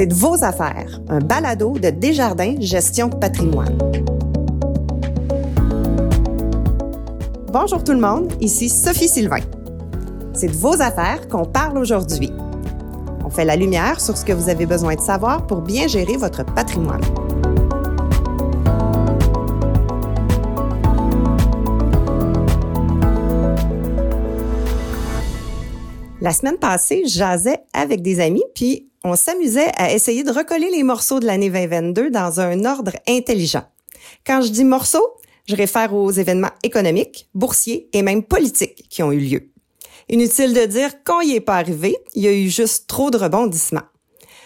C'est de vos affaires, un balado de Desjardins Gestion patrimoine. Bonjour tout le monde, ici Sophie Sylvain. C'est de vos affaires qu'on parle aujourd'hui. On fait la lumière sur ce que vous avez besoin de savoir pour bien gérer votre patrimoine. La semaine passée, jasais avec des amis, puis on s'amusait à essayer de recoller les morceaux de l'année 2022 dans un ordre intelligent. Quand je dis morceaux, je réfère aux événements économiques, boursiers et même politiques qui ont eu lieu. Inutile de dire qu'on y est pas arrivé, il y a eu juste trop de rebondissements.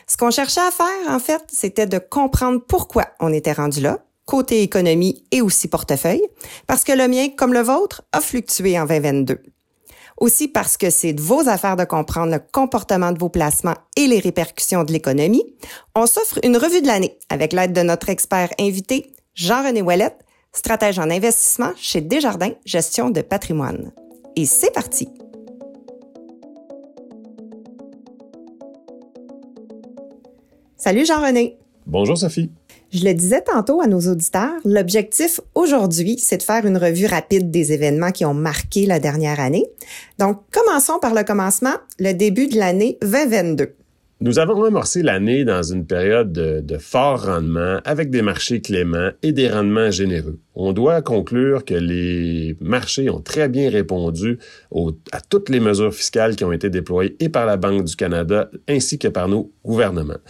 Ce qu'on cherchait à faire, en fait, c'était de comprendre pourquoi on était rendu là, côté économie et aussi portefeuille, parce que le mien, comme le vôtre, a fluctué en 2022. Aussi parce que c'est de vos affaires de comprendre le comportement de vos placements et les répercussions de l'économie, on s'offre une revue de l'année avec l'aide de notre expert invité, Jean-René Ouellette, stratège en investissement chez Desjardins Gestion de patrimoine. Et c'est parti! Salut Jean-René! Bonjour Sophie! Je le disais tantôt à nos auditeurs, l'objectif aujourd'hui, c'est de faire une revue rapide des événements qui ont marqué la dernière année. Donc, commençons par le commencement, le début de l'année 2022. Nous avons amorcé l'année dans une période de, fort rendement avec des marchés cléments et des rendements généreux. On doit conclure que les marchés ont très bien répondu à toutes les mesures fiscales qui ont été déployées et par la Banque du Canada ainsi que par nos gouvernements.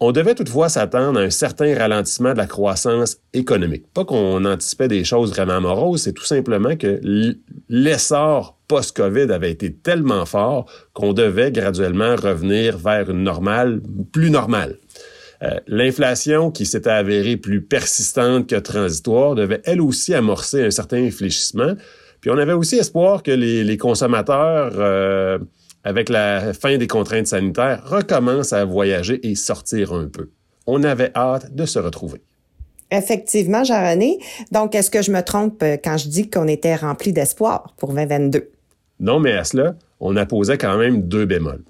On devait toutefois s'attendre à un certain ralentissement de la croissance économique. Pas qu'on anticipait des choses vraiment moroses, c'est tout simplement que l'essor post-COVID avait été tellement fort qu'on devait graduellement revenir vers une normale, plus normale. Euh, l'inflation, qui s'était avérée plus persistante que transitoire, devait elle aussi amorcer un certain infléchissement. Puis on avait aussi espoir que les, consommateurs euh, avec la fin des contraintes sanitaires, recommence à voyager et sortir un peu. On avait hâte de se retrouver. Effectivement, Jean-René. Donc, est-ce que je me trompe euh, quand je dis qu'on était rempli d'espoir pour 2022? Non, mais à cela, on apposait quand même deux bémols.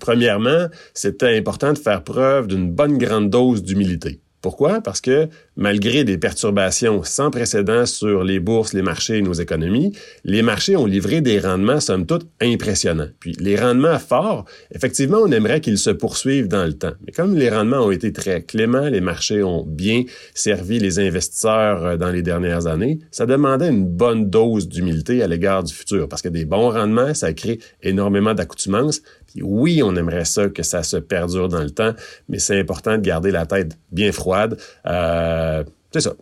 Premièrement, c'était important de faire preuve d'une bonne grande dose d'humilité. Pourquoi? Parce que malgré des perturbations sans précédent sur les bourses, les marchés et nos économies, les marchés ont livré des rendements, somme toute, impressionnants. Puis les rendements forts, effectivement, on aimerait qu'ils se poursuivent dans le temps. Mais comme les rendements ont été très cléments, les marchés ont bien servi les investisseurs euh, dans les dernières années, ça demandait une bonne dose d'humilité à l'égard du futur. Parce que des bons rendements, ça crée énormément d'accoutumance, oui, on aimerait ça que ça se perdure dans le temps, mais c'est important de garder la tête bien froide. Euh, c'est ça.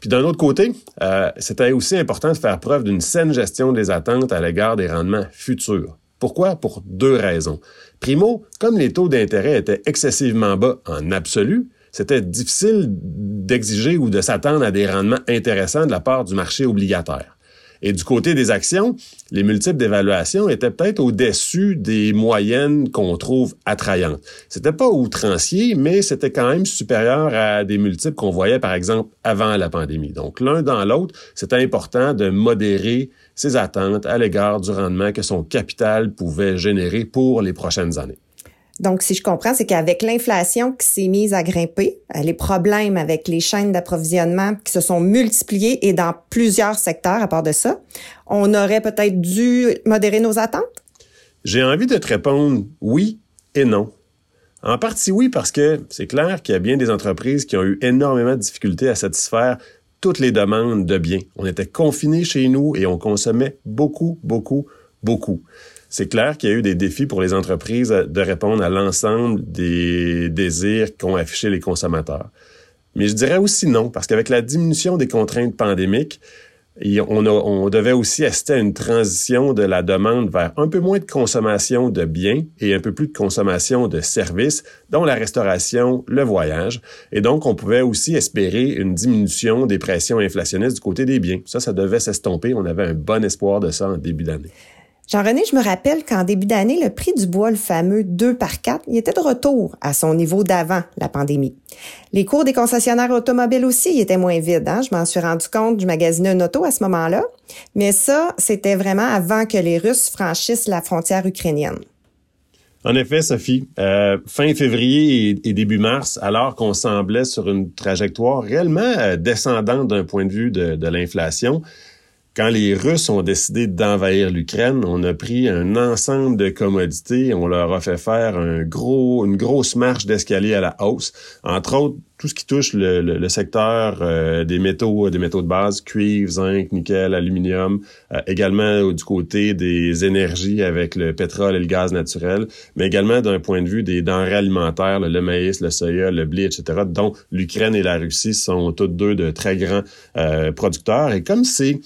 Puis d'un autre côté, euh, c'était aussi important de faire preuve d'une saine gestion des attentes à l'égard des rendements futurs. Pourquoi? Pour deux raisons. Primo, comme les taux d'intérêt étaient excessivement bas en absolu, c'était difficile d'exiger ou de s'attendre à des rendements intéressants de la part du marché obligataire. Et du côté des actions, les multiples d'évaluation étaient peut-être au-dessus des moyennes qu'on trouve attrayantes. C'était pas outrancier, mais c'était quand même supérieur à des multiples qu'on voyait, par exemple, avant la pandémie. Donc, l'un dans l'autre, c'était important de modérer ses attentes à l'égard du rendement que son capital pouvait générer pour les prochaines années. Donc, si je comprends, c'est qu'avec l'inflation qui s'est mise à grimper, euh, les problèmes avec les chaînes d'approvisionnement qui se sont multipliés et dans plusieurs secteurs à part de ça, on aurait peut-être dû modérer nos attentes? J'ai envie de te répondre oui et non. En partie oui parce que c'est clair qu'il y a bien des entreprises qui ont eu énormément de difficultés à satisfaire toutes les demandes de biens. On était confinés chez nous et on consommait beaucoup, beaucoup, beaucoup c'est clair qu'il y a eu des défis pour les entreprises de répondre à l'ensemble des désirs qu'ont affichés les consommateurs. Mais je dirais aussi non, parce qu'avec la diminution des contraintes pandémiques, on, devait aussi assister à une transition de la demande vers un peu moins de consommation de biens et un peu plus de consommation de services, dont la restauration, le voyage. Et donc, on pouvait aussi espérer une diminution des pressions inflationnistes du côté des biens. Ça, ça devait s'estomper. On avait un bon espoir de ça en début d'année. Jean-René, je me rappelle qu'en début d'année, le prix du bois, le fameux 2 par 4, il était de retour à son niveau d'avant la pandémie. Les cours des concessionnaires automobiles aussi étaient moins vides. Hein? Je m'en suis rendu compte, je magasinais une auto à ce moment-là. Mais ça, c'était vraiment avant que les Russes franchissent la frontière ukrainienne. En effet, Sophie, euh, fin février et, début mars, alors qu'on semblait sur une trajectoire réellement euh, descendante d'un point de vue de l'inflation, quand les Russes ont décidé d'envahir l'Ukraine, on a pris un ensemble de commodités, on leur a fait faire un gros, une grosse marche d'escalier à la hausse. Entre autres, tout ce qui touche le, secteur euh, des métaux, des métaux de base, cuivre, zinc, nickel, aluminium, euh, également du côté des énergies avec le pétrole et le gaz naturel, mais également d'un point de vue des denrées alimentaires, le, maïs, le soya, le blé, etc., dont l'Ukraine et la Russie sont toutes deux de très grands euh, producteurs. Et comme c'est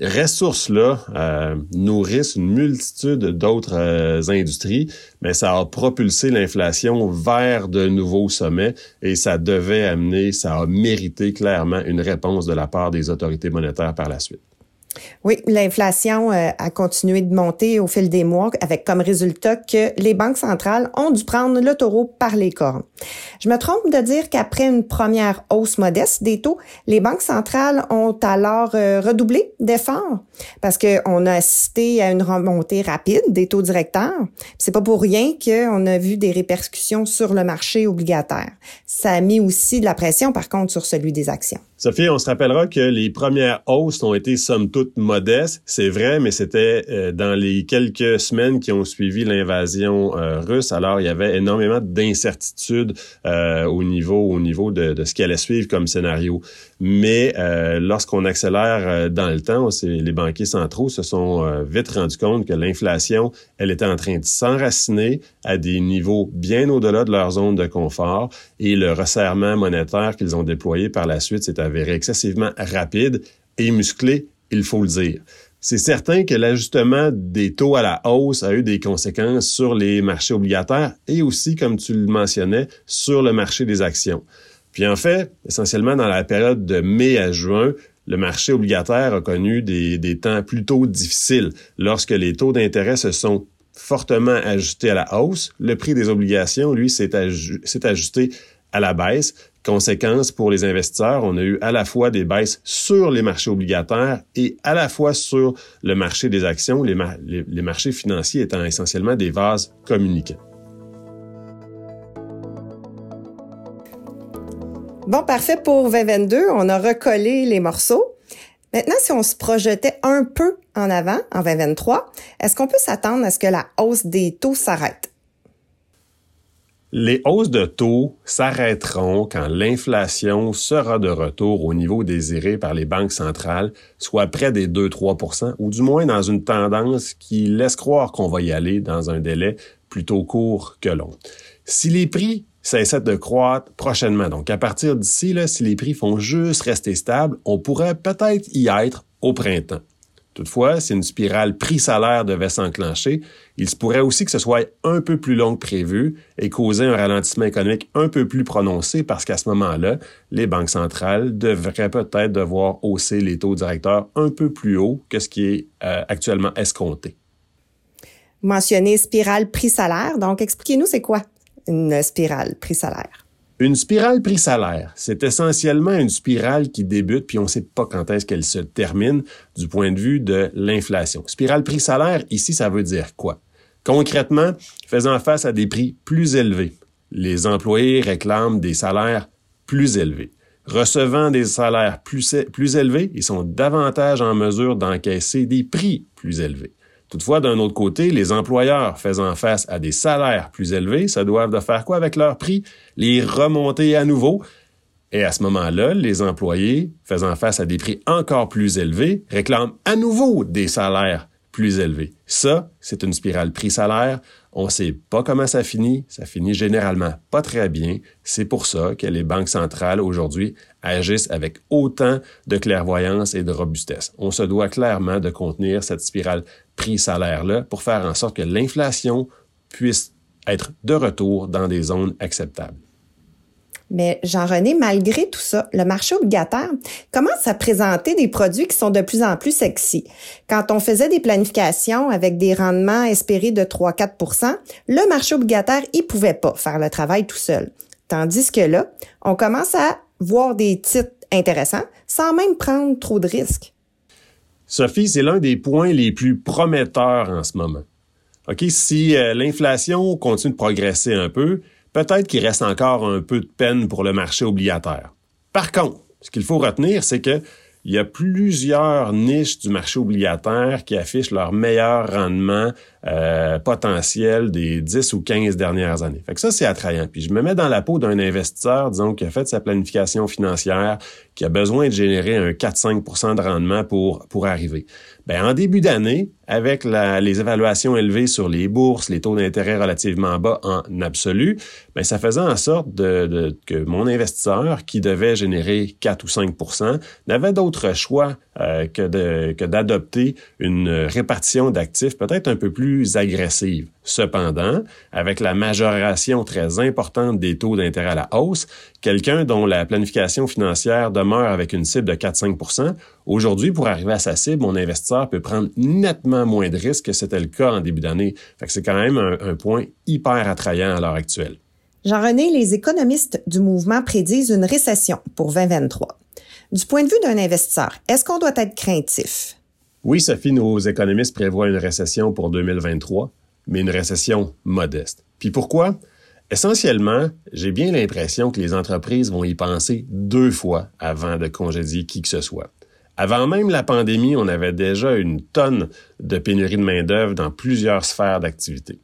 ressources-là euh, nourrissent une multitude d'autres euh, industries, mais ça a propulsé l'inflation vers de nouveaux sommets et ça devait amener, ça a mérité clairement une réponse de la part des autorités monétaires par la suite. Oui, l'inflation euh, a continué de monter au fil des mois avec comme résultat que les banques centrales ont dû prendre le taureau par les cornes. Je me trompe de dire qu'après une première hausse modeste des taux, les banques centrales ont alors euh, redoublé d'efforts? Parce qu'on a assisté à une remontée rapide des taux directeurs. C'est pas pour rien qu'on a vu des répercussions sur le marché obligataire. Ça a mis aussi de la pression par contre sur celui des actions. Sophie, on se rappellera que les premières hausses ont été somme toute modestes, c'est vrai, mais c'était euh, dans les quelques semaines qui ont suivi l'invasion euh, russe. Alors, il y avait énormément d'incertitudes euh, au niveau au niveau de, de, ce qui allait suivre comme scénario. Mais lorsqu'on accélère dans le temps, les banquiers centraux se sont vite rendus compte que l'inflation, elle était en train de s'enraciner à des niveaux bien au-delà de leur zone de confort et le resserrement monétaire qu'ils ont déployé par la suite, c'était avéré excessivement rapide et musclé, il faut le dire. C'est certain que l'ajustement des taux à la hausse a eu des conséquences sur les marchés obligataires et aussi, comme tu le mentionnais, sur le marché des actions. Puis en fait, essentiellement dans la période de mai à juin, le marché obligataire a connu des, des temps plutôt difficiles lorsque les taux d'intérêt se sont fortement ajustés à la hausse. Le prix des obligations, lui, s'est ajusté à la baisse. Conséquence pour les investisseurs, on a eu à la fois des baisses sur les marchés obligataires et à la fois sur le marché des actions, les, marchés financiers étant essentiellement des vases communicants. Bon, parfait pour 2022. On a recollé les morceaux. Maintenant, si on se projetait un peu en avant, en 2023, est-ce qu'on peut s'attendre à ce que la hausse des taux s'arrête? Les hausses de taux s'arrêteront quand l'inflation sera de retour au niveau désiré par les banques centrales, soit près des 2-3% ou du moins dans une tendance qui laisse croire qu'on va y aller dans un délai plutôt court que long. Si les prix cessent de croître prochainement, donc à partir d'ici, si les prix font juste rester stables, on pourrait peut-être y être au printemps. Toutefois, si une spirale prix-salaire devait s'enclencher, il se pourrait aussi que ce soit un peu plus long que prévu et causer un ralentissement économique un peu plus prononcé parce qu'à ce moment-là, les banques centrales devraient peut-être devoir hausser les taux directeurs un peu plus haut que ce qui est euh, actuellement escompté. Mentionnez spirale prix-salaire, donc expliquez-nous c'est quoi une spirale prix-salaire. Une spirale prix-salaire, c'est essentiellement une spirale qui débute, puis on ne sait pas quand est-ce qu'elle se termine du point de vue de l'inflation. Spirale prix-salaire, ici, ça veut dire quoi? Concrètement, faisant face à des prix plus élevés, les employés réclament des salaires plus élevés. Recevant des salaires plus, plus élevés, ils sont davantage en mesure d'encaisser des prix plus élevés. Toutefois, d'un autre côté, les employeurs faisant face à des salaires plus élevés se doivent de faire quoi avec leurs prix? Les remonter à nouveau? Et à ce moment-là, les employés faisant face à des prix encore plus élevés réclament à nouveau des salaires plus élevés. Ça, c'est une spirale prix-salaire. On ne sait pas comment ça finit. Ça finit généralement pas très bien. C'est pour ça que les banques centrales aujourd'hui agissent avec autant de clairvoyance et de robustesse. On se doit clairement de contenir cette spirale prix-salaire-là pour faire en sorte que l'inflation puisse être de retour dans des zones acceptables. Mais Jean-René, malgré tout ça, le marché obligataire commence à présenter des produits qui sont de plus en plus sexy. Quand on faisait des planifications avec des rendements espérés de 3-4% le marché obligataire, il pouvait pas faire le travail tout seul. Tandis que là, on commence à voir des titres intéressants sans même prendre trop de risques. Sophie, c'est l'un des points les plus prometteurs en ce moment. OK, si euh, l'inflation continue de progresser un peu, peut-être qu'il reste encore un peu de peine pour le marché obligataire. Par contre, ce qu'il faut retenir, c'est que il y a plusieurs niches du marché obligataire qui affichent leur meilleur rendement euh, potentiel des 10 ou 15 dernières années. Fait que ça, c'est attrayant. Puis je me mets dans la peau d'un investisseur, disons, qui a fait sa planification financière, qui a besoin de générer un 4-5% de rendement pour, pour arriver. Ben, en début d'année, avec les évaluations élevées sur les bourses, les taux d'intérêt relativement bas en absolu, ben, ça faisait en sorte de, que mon investisseur, qui devait générer 4 ou 5% n'avait d'autre choix euh, que d'adopter une répartition d'actifs peut-être un peu plus agressive. Cependant, avec la majoration très importante des taux d'intérêt à la hausse, quelqu'un dont la planification financière demeure avec une cible de 4-5% aujourd'hui, pour arriver à sa cible, mon investisseur peut prendre nettement moins de risques que c'était le cas en début d'année. c'est quand même un, un point hyper attrayant à l'heure actuelle. Jean-René, les économistes du mouvement prédisent une récession pour 2023. Du point de vue d'un investisseur, est-ce qu'on doit être craintif? Oui, Sophie, nos économistes prévoient une récession pour 2023 mais une récession modeste. Puis pourquoi? Essentiellement, j'ai bien l'impression que les entreprises vont y penser deux fois avant de congédier qui que ce soit. Avant même la pandémie, on avait déjà une tonne de pénurie de main-d'œuvre dans plusieurs sphères d'activité.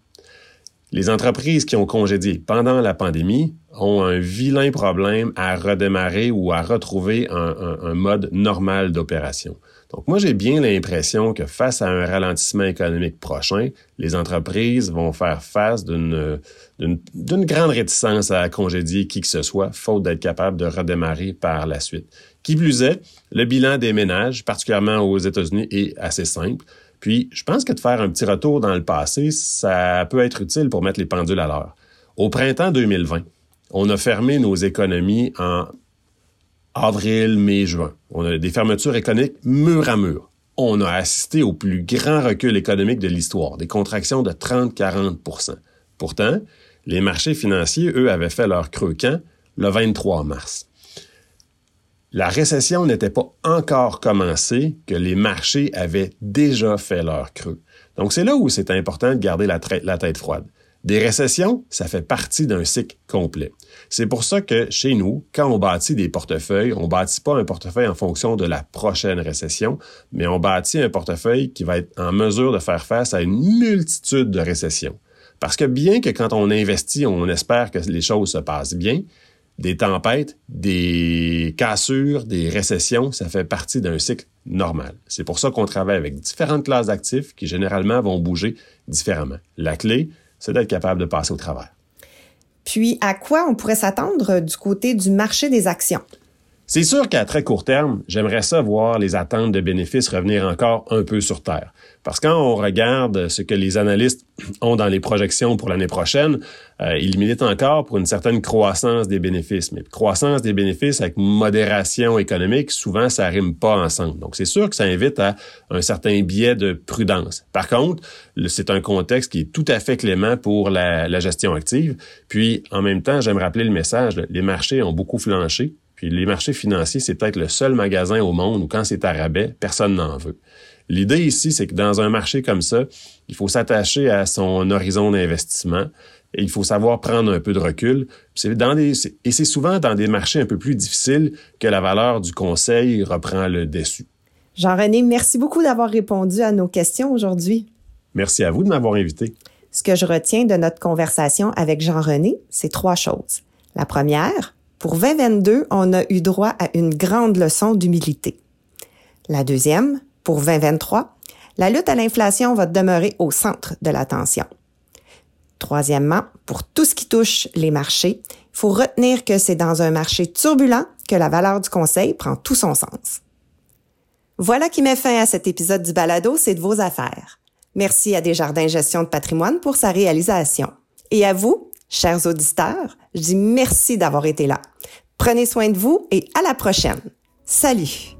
Les entreprises qui ont congédié pendant la pandémie ont un vilain problème à redémarrer ou à retrouver un, un mode normal d'opération. Donc moi, j'ai bien l'impression que face à un ralentissement économique prochain, les entreprises vont faire face d'une grande réticence à congédier qui que ce soit, faute d'être capable de redémarrer par la suite. Qui plus est, le bilan des ménages, particulièrement aux États-Unis, est assez simple. Puis, je pense que de faire un petit retour dans le passé, ça peut être utile pour mettre les pendules à l'heure. Au printemps 2020, on a fermé nos économies en avril, mai, juin. On a des fermetures économiques mur à mur. On a assisté au plus grand recul économique de l'histoire, des contractions de 30-40% Pourtant, les marchés financiers, eux, avaient fait leur creux quand? Le 23 mars. La récession n'était pas encore commencée que les marchés avaient déjà fait leur creux. Donc c'est là où c'est important de garder la, la tête froide. Des récessions, ça fait partie d'un cycle complet. C'est pour ça que chez nous, quand on bâtit des portefeuilles, on bâtit pas un portefeuille en fonction de la prochaine récession, mais on bâtit un portefeuille qui va être en mesure de faire face à une multitude de récessions. Parce que bien que quand on investit, on espère que les choses se passent bien, des tempêtes, des cassures, des récessions, ça fait partie d'un cycle normal. C'est pour ça qu'on travaille avec différentes classes d'actifs qui généralement vont bouger différemment. La clé, c'est d'être capable de passer au travers. Puis, à quoi on pourrait s'attendre du côté du marché des actions? C'est sûr qu'à très court terme, j'aimerais ça voir les attentes de bénéfices revenir encore un peu sur Terre. Parce que quand on regarde ce que les analystes ont dans les projections pour l'année prochaine, euh, ils militent encore pour une certaine croissance des bénéfices. Mais croissance des bénéfices avec modération économique, souvent, ça rime pas ensemble. Donc, c'est sûr que ça invite à un certain biais de prudence. Par contre, c'est un contexte qui est tout à fait clément pour la, la gestion active. Puis, en même temps, j'aime rappeler le message, les marchés ont beaucoup flanché puis les marchés financiers, c'est peut-être le seul magasin au monde où quand c'est à rabais, personne n'en veut. L'idée ici, c'est que dans un marché comme ça, il faut s'attacher à son horizon d'investissement et il faut savoir prendre un peu de recul. Dans des, et c'est souvent dans des marchés un peu plus difficiles que la valeur du conseil reprend le dessus. Jean-René, merci beaucoup d'avoir répondu à nos questions aujourd'hui. Merci à vous de m'avoir invité. Ce que je retiens de notre conversation avec Jean-René, c'est trois choses. La première, pour 2022, on a eu droit à une grande leçon d'humilité. La deuxième, pour 2023, la lutte à l'inflation va demeurer au centre de l'attention. Troisièmement, pour tout ce qui touche les marchés, il faut retenir que c'est dans un marché turbulent que la valeur du conseil prend tout son sens. Voilà qui met fin à cet épisode du balado C'est de vos affaires. Merci à Desjardins Gestion de patrimoine pour sa réalisation. Et à vous, Chers auditeurs, je dis merci d'avoir été là. Prenez soin de vous et à la prochaine. Salut!